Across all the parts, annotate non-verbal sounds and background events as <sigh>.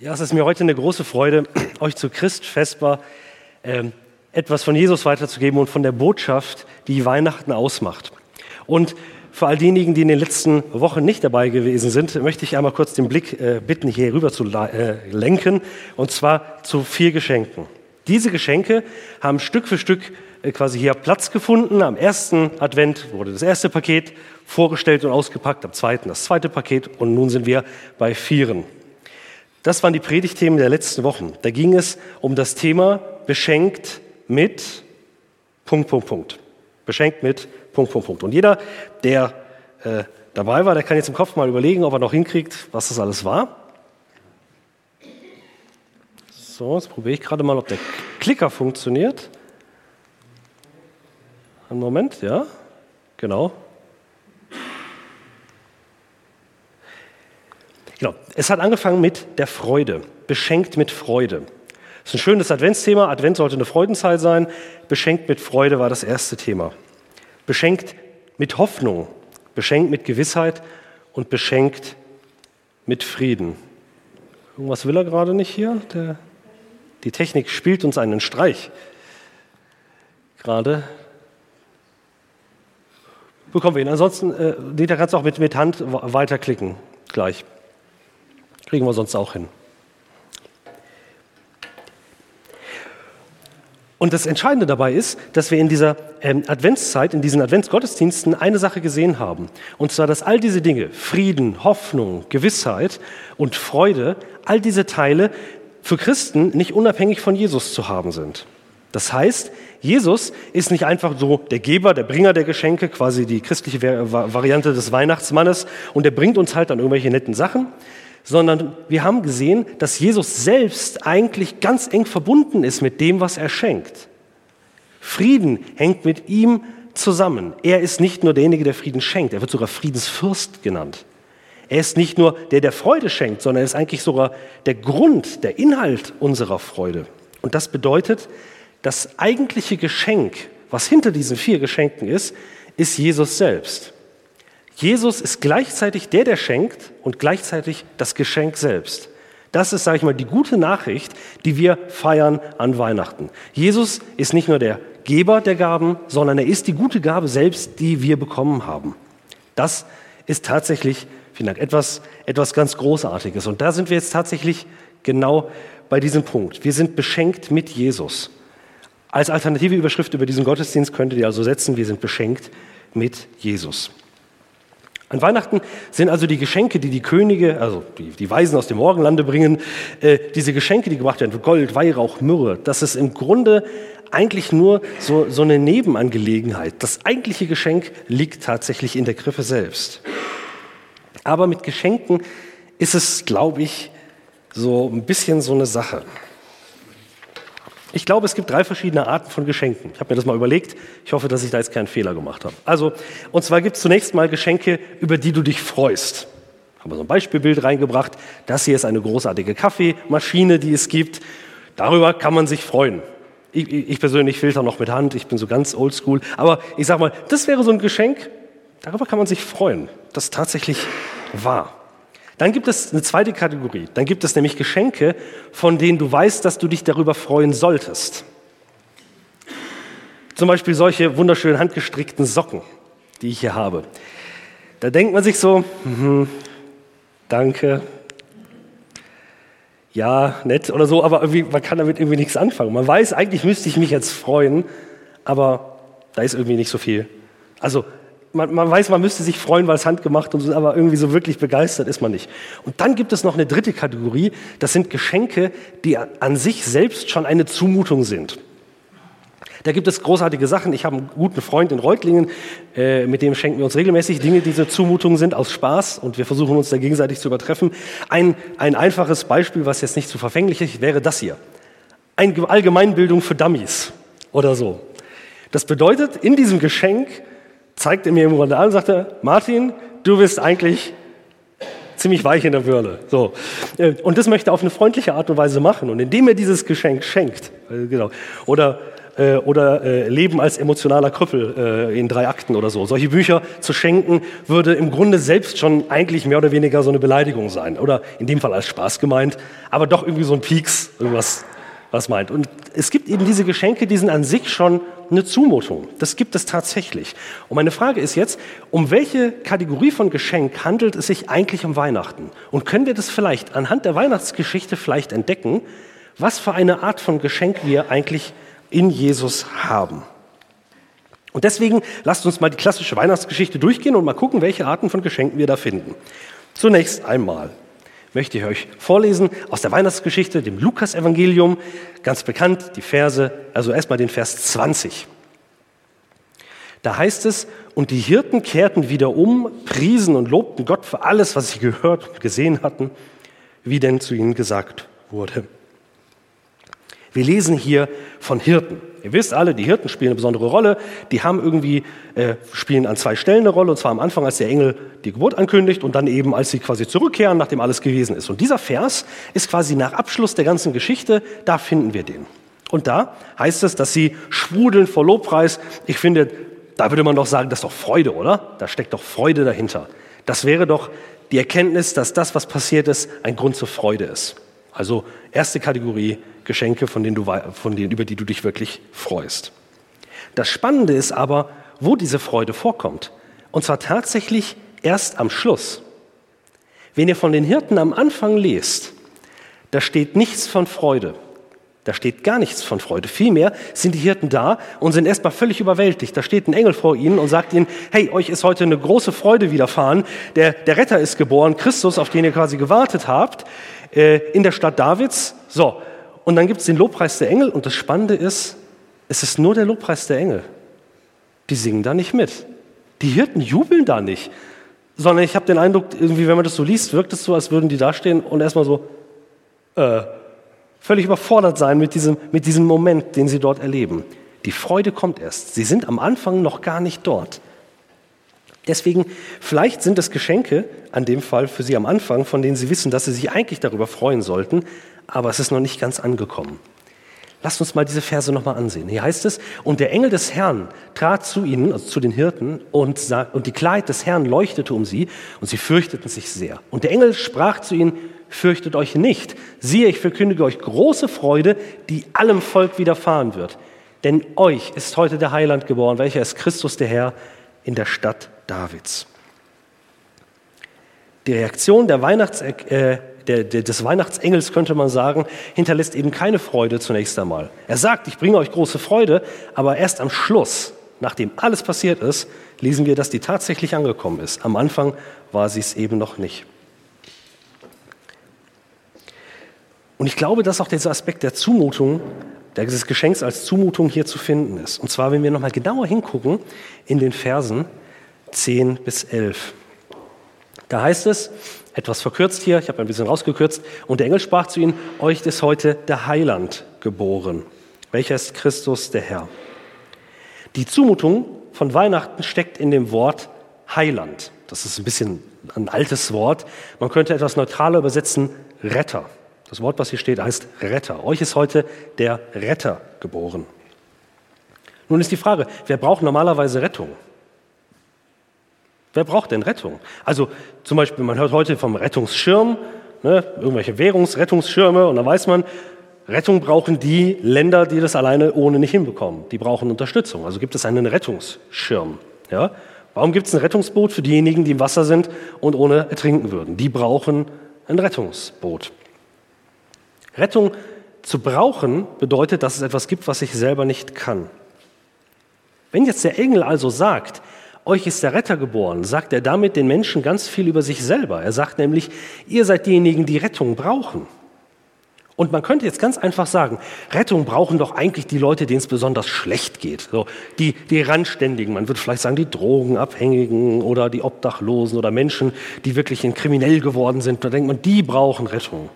Ja, es ist mir heute eine große Freude, <clears throat> euch zu Christ Vesper äh, etwas von Jesus weiterzugeben und von der Botschaft, die Weihnachten ausmacht. Und für all diejenigen, die in den letzten Wochen nicht dabei gewesen sind, möchte ich einmal kurz den Blick äh, bitten, hier rüber zu äh, lenken, und zwar zu vier Geschenken. Diese Geschenke haben Stück für Stück äh, quasi hier Platz gefunden. Am ersten Advent wurde das erste Paket vorgestellt und ausgepackt, am zweiten das zweite Paket und nun sind wir bei vieren. Das waren die Predigtthemen der letzten Wochen. Da ging es um das Thema beschenkt mit Punkt, Punkt, Punkt. Beschenkt mit Punkt, Punkt, Punkt. Und jeder, der äh, dabei war, der kann jetzt im Kopf mal überlegen, ob er noch hinkriegt, was das alles war. So, jetzt probiere ich gerade mal, ob der Klicker funktioniert. Einen Moment, ja, genau. Genau. Es hat angefangen mit der Freude, beschenkt mit Freude. Das ist ein schönes Adventsthema. Advent sollte eine Freudenzeit sein. Beschenkt mit Freude war das erste Thema. Beschenkt mit Hoffnung, beschenkt mit Gewissheit und beschenkt mit Frieden. Irgendwas will er gerade nicht hier? Der, die Technik spielt uns einen Streich. Gerade. Bekommen wir ihn. Ansonsten, äh, Dieter, kannst du auch mit, mit Hand weiterklicken. Gleich. Kriegen wir sonst auch hin. Und das Entscheidende dabei ist, dass wir in dieser ähm, Adventszeit, in diesen Adventsgottesdiensten eine Sache gesehen haben. Und zwar, dass all diese Dinge, Frieden, Hoffnung, Gewissheit und Freude, all diese Teile für Christen nicht unabhängig von Jesus zu haben sind. Das heißt, Jesus ist nicht einfach so der Geber, der Bringer der Geschenke, quasi die christliche Variante des Weihnachtsmannes, und er bringt uns halt dann irgendwelche netten Sachen, sondern wir haben gesehen, dass Jesus selbst eigentlich ganz eng verbunden ist mit dem, was er schenkt. Frieden hängt mit ihm zusammen. Er ist nicht nur derjenige, der Frieden schenkt, er wird sogar Friedensfürst genannt. Er ist nicht nur der, der Freude schenkt, sondern er ist eigentlich sogar der Grund, der Inhalt unserer Freude. Und das bedeutet, das eigentliche Geschenk, was hinter diesen vier Geschenken ist, ist Jesus selbst. Jesus ist gleichzeitig der, der schenkt und gleichzeitig das Geschenk selbst. Das ist, sage ich mal, die gute Nachricht, die wir feiern an Weihnachten. Jesus ist nicht nur der Geber der Gaben, sondern er ist die gute Gabe selbst, die wir bekommen haben. Das ist tatsächlich, vielen Dank, etwas, etwas ganz Großartiges. Und da sind wir jetzt tatsächlich genau bei diesem Punkt. Wir sind beschenkt mit Jesus. Als alternative Überschrift über diesen Gottesdienst könntet ihr also setzen, wir sind beschenkt mit Jesus. An Weihnachten sind also die Geschenke, die die Könige, also die, die Weisen aus dem Morgenlande bringen, äh, diese Geschenke, die gebracht werden, Gold, Weihrauch, Myrrhe, das ist im Grunde eigentlich nur so, so eine Nebenangelegenheit. Das eigentliche Geschenk liegt tatsächlich in der Krippe selbst. Aber mit Geschenken ist es, glaube ich, so ein bisschen so eine Sache. Ich glaube, es gibt drei verschiedene Arten von Geschenken. Ich habe mir das mal überlegt. Ich hoffe, dass ich da jetzt keinen Fehler gemacht habe. Also, und zwar gibt es zunächst mal Geschenke, über die du dich freust. Haben wir so ein Beispielbild reingebracht. Das hier ist eine großartige Kaffeemaschine, die es gibt. Darüber kann man sich freuen. Ich, ich persönlich filter noch mit Hand. Ich bin so ganz oldschool. Aber ich sag mal, das wäre so ein Geschenk. Darüber kann man sich freuen. Das ist tatsächlich wahr. Dann gibt es eine zweite Kategorie. Dann gibt es nämlich Geschenke, von denen du weißt, dass du dich darüber freuen solltest. Zum Beispiel solche wunderschönen handgestrickten Socken, die ich hier habe. Da denkt man sich so, mh, danke, ja, nett oder so, aber man kann damit irgendwie nichts anfangen. Man weiß, eigentlich müsste ich mich jetzt freuen, aber da ist irgendwie nicht so viel. Also man, man, weiß, man müsste sich freuen, weil es handgemacht und so, aber irgendwie so wirklich begeistert ist man nicht. Und dann gibt es noch eine dritte Kategorie, das sind Geschenke, die an sich selbst schon eine Zumutung sind. Da gibt es großartige Sachen. Ich habe einen guten Freund in Reutlingen, äh, mit dem schenken wir uns regelmäßig Dinge, die diese Zumutungen sind, aus Spaß und wir versuchen uns da gegenseitig zu übertreffen. Ein, ein einfaches Beispiel, was jetzt nicht zu verfänglich ist, wäre das hier. Eine Allgemeinbildung für Dummies oder so. Das bedeutet, in diesem Geschenk zeigte mir im Grunde an und sagte, Martin, du bist eigentlich ziemlich weich in der Birne. So. Äh, und das möchte er auf eine freundliche Art und Weise machen. Und indem er dieses Geschenk schenkt, äh, genau, oder äh, oder äh, Leben als emotionaler Krüppel äh, in drei Akten oder so. Solche Bücher zu schenken, würde im Grunde selbst schon eigentlich mehr oder weniger so eine Beleidigung sein. Oder in dem Fall als Spaß gemeint, aber doch irgendwie so ein Pieks, irgendwas was meint. Und es gibt eben diese Geschenke, die sind an sich schon eine Zumutung. Das gibt es tatsächlich. Und meine Frage ist jetzt, um welche Kategorie von Geschenk handelt es sich eigentlich um Weihnachten? Und können wir das vielleicht anhand der Weihnachtsgeschichte vielleicht entdecken, was für eine Art von Geschenk wir eigentlich in Jesus haben? Und deswegen lasst uns mal die klassische Weihnachtsgeschichte durchgehen und mal gucken, welche Arten von Geschenken wir da finden. Zunächst einmal möchte ich euch vorlesen aus der Weihnachtsgeschichte, dem Lukas-Evangelium, ganz bekannt, die Verse, also erstmal den Vers 20. Da heißt es, und die Hirten kehrten wieder um, priesen und lobten Gott für alles, was sie gehört und gesehen hatten, wie denn zu ihnen gesagt wurde. Wir lesen hier von Hirten. Ihr wisst alle, die Hirten spielen eine besondere Rolle. Die haben irgendwie, äh, spielen an zwei Stellen eine Rolle, und zwar am Anfang, als der Engel die Geburt ankündigt und dann eben, als sie quasi zurückkehren, nachdem alles gewesen ist. Und dieser Vers ist quasi nach Abschluss der ganzen Geschichte, da finden wir den. Und da heißt es, dass sie sprudeln vor Lobpreis. Ich finde, da würde man doch sagen, das ist doch Freude, oder? Da steckt doch Freude dahinter. Das wäre doch die Erkenntnis, dass das, was passiert ist, ein Grund zur Freude ist. Also erste Kategorie, Geschenke, von denen du, von denen, über die du dich wirklich freust. Das Spannende ist aber, wo diese Freude vorkommt. Und zwar tatsächlich erst am Schluss. Wenn ihr von den Hirten am Anfang lest, da steht nichts von Freude. Da steht gar nichts von Freude. Vielmehr sind die Hirten da und sind erstmal völlig überwältigt. Da steht ein Engel vor ihnen und sagt ihnen, hey, euch ist heute eine große Freude widerfahren. Der, der Retter ist geboren, Christus, auf den ihr quasi gewartet habt, äh, in der Stadt Davids. So, und dann gibt es den Lobpreis der Engel und das Spannende ist, es ist nur der Lobpreis der Engel. Die singen da nicht mit. Die Hirten jubeln da nicht, sondern ich habe den Eindruck, irgendwie, wenn man das so liest, wirkt es so, als würden die da stehen und erstmal so äh, völlig überfordert sein mit diesem, mit diesem Moment, den sie dort erleben. Die Freude kommt erst. Sie sind am Anfang noch gar nicht dort. Deswegen, vielleicht sind es Geschenke, an dem Fall für Sie am Anfang, von denen Sie wissen, dass Sie sich eigentlich darüber freuen sollten, aber es ist noch nicht ganz angekommen. Lasst uns mal diese Verse nochmal ansehen. Hier heißt es, und der Engel des Herrn trat zu ihnen, also zu den Hirten, und, sah, und die Kleid des Herrn leuchtete um sie, und sie fürchteten sich sehr. Und der Engel sprach zu ihnen, fürchtet euch nicht. Siehe, ich verkündige euch große Freude, die allem Volk widerfahren wird. Denn euch ist heute der Heiland geboren, welcher ist Christus der Herr in der Stadt Davids. Die Reaktion der Weihnachts, äh, der, der, des Weihnachtsengels, könnte man sagen, hinterlässt eben keine Freude zunächst einmal. Er sagt, ich bringe euch große Freude, aber erst am Schluss, nachdem alles passiert ist, lesen wir, dass die tatsächlich angekommen ist. Am Anfang war sie es eben noch nicht. Und ich glaube, dass auch dieser Aspekt der Zumutung, des Geschenks als Zumutung hier zu finden ist. Und zwar, wenn wir nochmal genauer hingucken in den Versen 10 bis 11. Da heißt es, etwas verkürzt hier, ich habe ein bisschen rausgekürzt, und der Engel sprach zu ihnen, euch ist heute der Heiland geboren, welcher ist Christus der Herr. Die Zumutung von Weihnachten steckt in dem Wort Heiland. Das ist ein bisschen ein altes Wort. Man könnte etwas neutraler übersetzen, Retter. Das Wort, was hier steht, heißt Retter. Euch ist heute der Retter geboren. Nun ist die Frage, wer braucht normalerweise Rettung? Wer braucht denn Rettung? Also zum Beispiel, man hört heute vom Rettungsschirm, ne, irgendwelche Währungsrettungsschirme, und dann weiß man, Rettung brauchen die Länder, die das alleine ohne nicht hinbekommen. Die brauchen Unterstützung. Also gibt es einen Rettungsschirm. Ja? Warum gibt es ein Rettungsboot für diejenigen, die im Wasser sind und ohne ertrinken würden? Die brauchen ein Rettungsboot. Rettung zu brauchen bedeutet, dass es etwas gibt, was ich selber nicht kann. Wenn jetzt der Engel also sagt, euch ist der Retter geboren, sagt er damit den Menschen ganz viel über sich selber. Er sagt nämlich, ihr seid diejenigen, die Rettung brauchen. Und man könnte jetzt ganz einfach sagen, Rettung brauchen doch eigentlich die Leute, denen es besonders schlecht geht. So, die, die Randständigen, man würde vielleicht sagen, die Drogenabhängigen oder die Obdachlosen oder Menschen, die wirklich kriminell geworden sind. Da denkt man, die brauchen Rettung.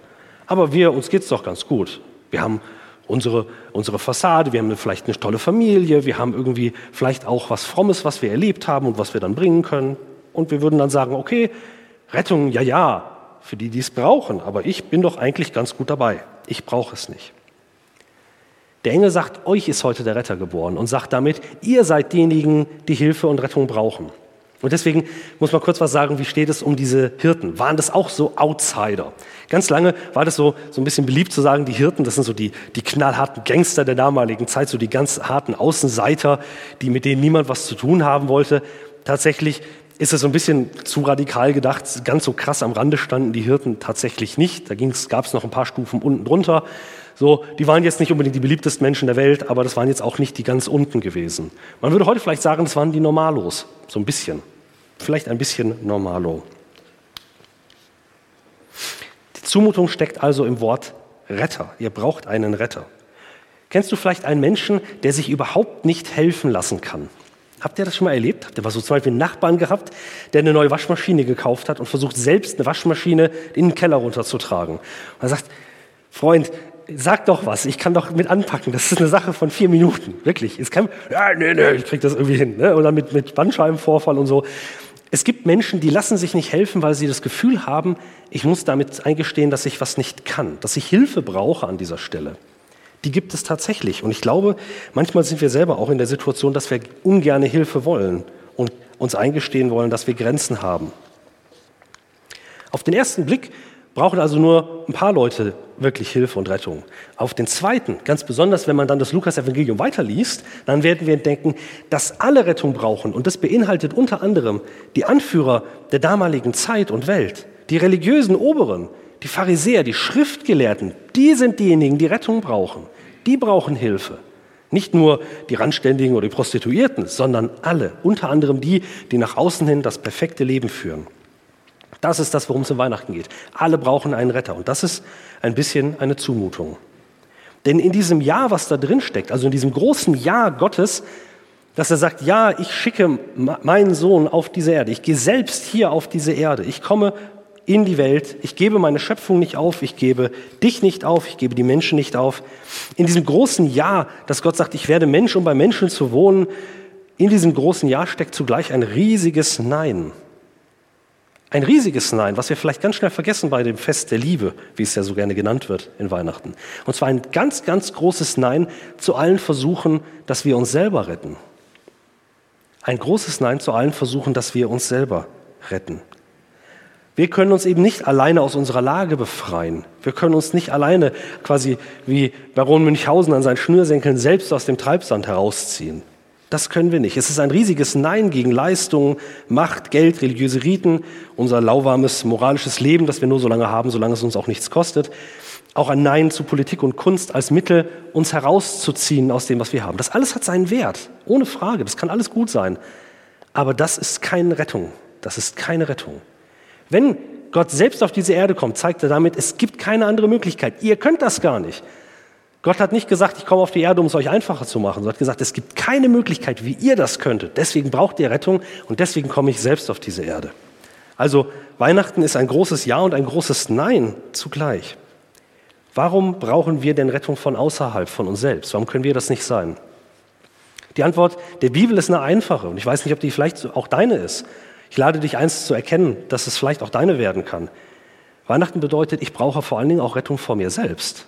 Aber wir, uns geht's doch ganz gut. Wir haben unsere, unsere Fassade, wir haben vielleicht eine tolle Familie, wir haben irgendwie vielleicht auch was Frommes, was wir erlebt haben und was wir dann bringen können. Und wir würden dann sagen, okay, Rettung, ja, ja, für die, die es brauchen, aber ich bin doch eigentlich ganz gut dabei. Ich brauche es nicht. Der Engel sagt, euch ist heute der Retter geboren und sagt damit, ihr seid diejenigen, die Hilfe und Rettung brauchen. Und deswegen muss man kurz was sagen, wie steht es um diese Hirten? Waren das auch so Outsider? Ganz lange war das so, so ein bisschen beliebt zu sagen, die Hirten, das sind so die, die knallharten Gangster der damaligen Zeit, so die ganz harten Außenseiter, die mit denen niemand was zu tun haben wollte. Tatsächlich ist es so ein bisschen zu radikal gedacht. Ganz so krass am Rande standen die Hirten tatsächlich nicht. Da gab es noch ein paar Stufen unten drunter. So, die waren jetzt nicht unbedingt die beliebtesten Menschen der Welt, aber das waren jetzt auch nicht die ganz unten gewesen. Man würde heute vielleicht sagen, das waren die Normalos. So ein bisschen. Vielleicht ein bisschen Normalo. Die Zumutung steckt also im Wort Retter. Ihr braucht einen Retter. Kennst du vielleicht einen Menschen, der sich überhaupt nicht helfen lassen kann? Habt ihr das schon mal erlebt? Habt ihr mal so zum Beispiel einen Nachbarn gehabt, der eine neue Waschmaschine gekauft hat und versucht selbst eine Waschmaschine in den Keller runterzutragen? Und er sagt, Freund, sag doch was, ich kann doch mit anpacken, das ist eine Sache von vier Minuten, wirklich. Es kann, ja, nee, nee, ich krieg das irgendwie hin. Ne? Oder mit, mit Bandscheibenvorfall und so. Es gibt Menschen, die lassen sich nicht helfen, weil sie das Gefühl haben, ich muss damit eingestehen, dass ich was nicht kann, dass ich Hilfe brauche an dieser Stelle die gibt es tatsächlich. Und ich glaube, manchmal sind wir selber auch in der Situation, dass wir ungerne Hilfe wollen und uns eingestehen wollen, dass wir Grenzen haben. Auf den ersten Blick brauchen also nur ein paar Leute wirklich Hilfe und Rettung. Auf den zweiten, ganz besonders, wenn man dann das Lukas-Evangelium weiterliest, dann werden wir denken, dass alle Rettung brauchen. Und das beinhaltet unter anderem die Anführer der damaligen Zeit und Welt, die religiösen Oberen, die Pharisäer, die Schriftgelehrten, die sind diejenigen, die Rettung brauchen. Die brauchen Hilfe. Nicht nur die Randständigen oder die Prostituierten, sondern alle. Unter anderem die, die nach außen hin das perfekte Leben führen. Das ist das, worum es in Weihnachten geht. Alle brauchen einen Retter. Und das ist ein bisschen eine Zumutung. Denn in diesem Ja, was da drin steckt, also in diesem großen Ja Gottes, dass er sagt, ja, ich schicke meinen Sohn auf diese Erde. Ich gehe selbst hier auf diese Erde. Ich komme in die Welt. Ich gebe meine Schöpfung nicht auf, ich gebe dich nicht auf, ich gebe die Menschen nicht auf. In diesem großen Ja, dass Gott sagt, ich werde Mensch, um bei Menschen zu wohnen, in diesem großen Ja steckt zugleich ein riesiges Nein. Ein riesiges Nein, was wir vielleicht ganz schnell vergessen bei dem Fest der Liebe, wie es ja so gerne genannt wird in Weihnachten. Und zwar ein ganz, ganz großes Nein zu allen Versuchen, dass wir uns selber retten. Ein großes Nein zu allen Versuchen, dass wir uns selber retten. Wir können uns eben nicht alleine aus unserer Lage befreien. Wir können uns nicht alleine quasi wie Baron Münchhausen an seinen Schnürsenkeln selbst aus dem Treibsand herausziehen. Das können wir nicht. Es ist ein riesiges Nein gegen Leistungen, Macht, Geld, religiöse Riten, unser lauwarmes moralisches Leben, das wir nur so lange haben, solange es uns auch nichts kostet. Auch ein Nein zu Politik und Kunst als Mittel, uns herauszuziehen aus dem, was wir haben. Das alles hat seinen Wert, ohne Frage. Das kann alles gut sein. Aber das ist keine Rettung. Das ist keine Rettung. Wenn Gott selbst auf diese Erde kommt, zeigt er damit, es gibt keine andere Möglichkeit. Ihr könnt das gar nicht. Gott hat nicht gesagt, ich komme auf die Erde, um es euch einfacher zu machen. Er hat gesagt, es gibt keine Möglichkeit, wie ihr das könntet. Deswegen braucht ihr Rettung und deswegen komme ich selbst auf diese Erde. Also Weihnachten ist ein großes Ja und ein großes Nein zugleich. Warum brauchen wir denn Rettung von außerhalb, von uns selbst? Warum können wir das nicht sein? Die Antwort der Bibel ist eine einfache und ich weiß nicht, ob die vielleicht auch deine ist. Ich lade dich eins zu erkennen, dass es vielleicht auch deine werden kann. Weihnachten bedeutet, ich brauche vor allen Dingen auch Rettung vor mir selbst.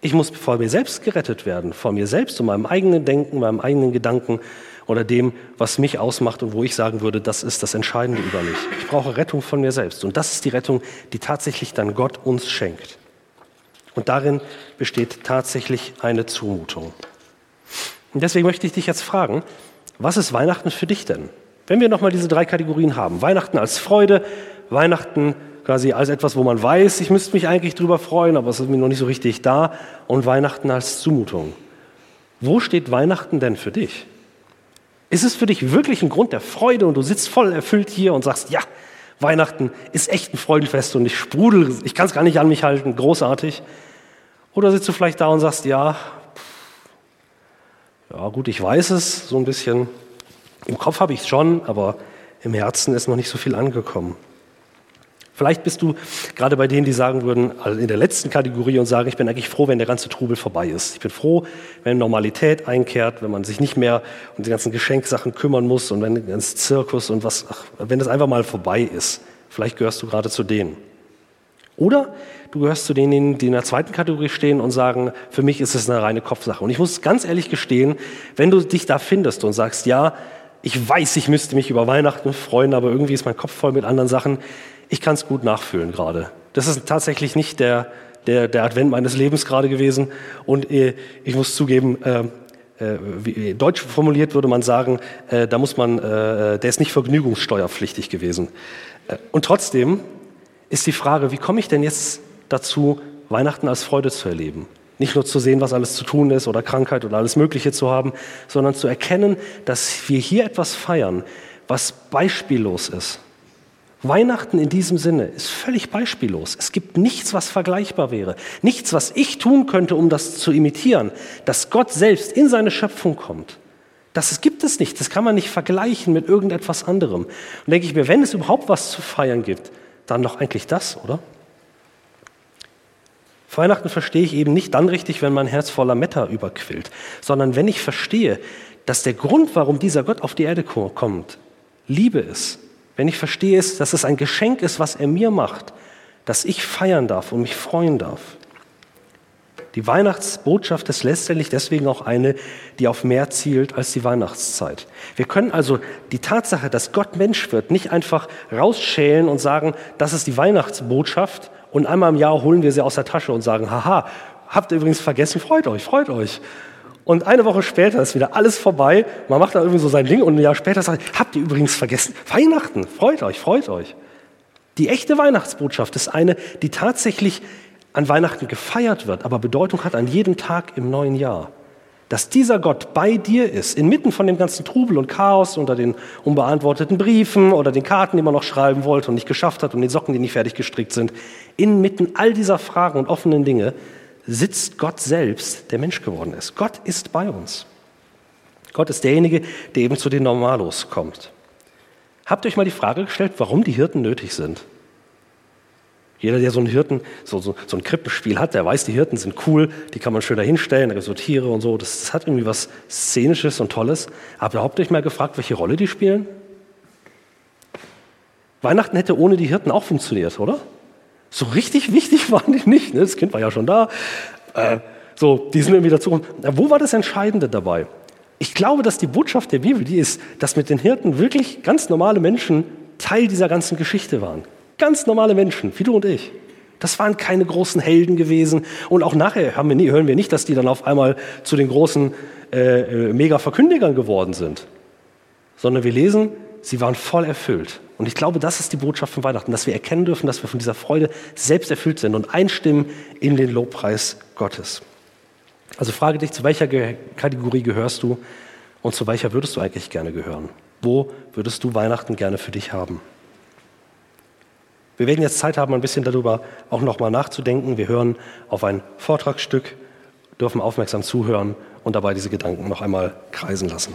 Ich muss vor mir selbst gerettet werden, vor mir selbst und meinem eigenen Denken, meinem eigenen Gedanken oder dem, was mich ausmacht und wo ich sagen würde, das ist das Entscheidende über mich. Ich brauche Rettung von mir selbst. Und das ist die Rettung, die tatsächlich dann Gott uns schenkt. Und darin besteht tatsächlich eine Zumutung. Und deswegen möchte ich dich jetzt fragen, was ist Weihnachten für dich denn? Wenn wir nochmal diese drei Kategorien haben, Weihnachten als Freude, Weihnachten quasi als etwas, wo man weiß, ich müsste mich eigentlich drüber freuen, aber es ist mir noch nicht so richtig da, und Weihnachten als Zumutung. Wo steht Weihnachten denn für dich? Ist es für dich wirklich ein Grund der Freude und du sitzt voll erfüllt hier und sagst, ja, Weihnachten ist echt ein Freudenfest und ich sprudel, ich kann es gar nicht an mich halten, großartig. Oder sitzt du vielleicht da und sagst, ja, ja gut, ich weiß es so ein bisschen, im Kopf habe ich es schon, aber im Herzen ist noch nicht so viel angekommen. Vielleicht bist du gerade bei denen, die sagen würden, also in der letzten Kategorie und sagen, ich bin eigentlich froh, wenn der ganze Trubel vorbei ist. Ich bin froh, wenn Normalität einkehrt, wenn man sich nicht mehr um die ganzen Geschenksachen kümmern muss und wenn der ganze Zirkus und was, ach, wenn das einfach mal vorbei ist. Vielleicht gehörst du gerade zu denen. Oder du gehörst zu denen, die in der zweiten Kategorie stehen und sagen, für mich ist es eine reine Kopfsache. Und ich muss ganz ehrlich gestehen, wenn du dich da findest und sagst, ja, ich weiß, ich müsste mich über Weihnachten freuen, aber irgendwie ist mein Kopf voll mit anderen Sachen, ich kann es gut nachfühlen gerade. Das ist tatsächlich nicht der, der, der Advent meines Lebens gerade gewesen. Und äh, ich muss zugeben, äh, äh, wie, deutsch formuliert würde man sagen, äh, da muss man, äh, der ist nicht vergnügungssteuerpflichtig gewesen. Äh, und trotzdem ist die Frage, wie komme ich denn jetzt dazu, Weihnachten als Freude zu erleben? Nicht nur zu sehen, was alles zu tun ist oder Krankheit oder alles Mögliche zu haben, sondern zu erkennen, dass wir hier etwas feiern, was beispiellos ist. Weihnachten in diesem Sinne ist völlig beispiellos. Es gibt nichts, was vergleichbar wäre. Nichts, was ich tun könnte, um das zu imitieren, dass Gott selbst in seine Schöpfung kommt. Das gibt es nicht. Das kann man nicht vergleichen mit irgendetwas anderem. Und denke ich mir, wenn es überhaupt was zu feiern gibt, dann doch eigentlich das, oder? Weihnachten verstehe ich eben nicht dann richtig, wenn mein Herz voller Meta überquillt, sondern wenn ich verstehe, dass der Grund, warum dieser Gott auf die Erde kommt, Liebe ist. Wenn ich verstehe, dass es ein Geschenk ist, was er mir macht, dass ich feiern darf und mich freuen darf. Die Weihnachtsbotschaft ist letztendlich deswegen auch eine, die auf mehr zielt als die Weihnachtszeit. Wir können also die Tatsache, dass Gott Mensch wird, nicht einfach rausschälen und sagen, das ist die Weihnachtsbotschaft und einmal im Jahr holen wir sie aus der Tasche und sagen, haha, habt ihr übrigens vergessen, freut euch, freut euch. Und eine Woche später ist wieder alles vorbei. Man macht da irgendwie so sein Ding und ein Jahr später sagt, habt ihr übrigens vergessen, Weihnachten, freut euch, freut euch. Die echte Weihnachtsbotschaft ist eine, die tatsächlich an Weihnachten gefeiert wird, aber Bedeutung hat an jedem Tag im neuen Jahr. Dass dieser Gott bei dir ist, inmitten von dem ganzen Trubel und Chaos, unter den unbeantworteten Briefen oder den Karten, die man noch schreiben wollte und nicht geschafft hat und den Socken, die nicht fertig gestrickt sind, inmitten all dieser Fragen und offenen Dinge sitzt Gott selbst, der Mensch geworden ist. Gott ist bei uns. Gott ist derjenige, der eben zu den Normalos kommt. Habt ihr euch mal die Frage gestellt, warum die Hirten nötig sind? Jeder, der so einen Hirten, so, so, so ein Krippenspiel hat, der weiß, die Hirten sind cool, die kann man schön da hinstellen, da gibt es so Tiere und so. Das, das, hat irgendwie was Szenisches und Tolles. Habt ihr euch mal gefragt, welche Rolle die spielen? Weihnachten hätte ohne die Hirten auch funktioniert, oder? So richtig wichtig <laughs> waren die nicht. Ne? Das Kind war ja schon da. Äh, so, die sind irgendwie dazu. Wo war das Entscheidende dabei? Ich glaube, dass die Botschaft der Bibel die ist, dass mit den Hirten wirklich ganz normale Menschen Teil dieser ganzen Geschichte waren. Ganz normale Menschen, wie du und ich. Das waren keine großen Helden gewesen. Und auch nachher wir nie, hören wir nicht, dass die dann auf einmal zu den großen äh, äh, Mega-Verkündigern geworden sind. Sondern wir lesen, sie waren voll erfüllt. Und ich glaube, das ist die Botschaft von Weihnachten, dass wir erkennen dürfen, dass wir von dieser Freude selbst erfüllt sind und einstimmen in den Lobpreis Gottes. Also frage dich, zu welcher Kategorie gehörst du und zu welcher würdest du eigentlich gerne gehören? Wo würdest du Weihnachten gerne für dich haben? Wir werden jetzt Zeit haben, ein bisschen darüber auch nochmal nachzudenken. Wir hören auf ein Vortragsstück, dürfen aufmerksam zuhören und dabei diese Gedanken noch einmal kreisen lassen.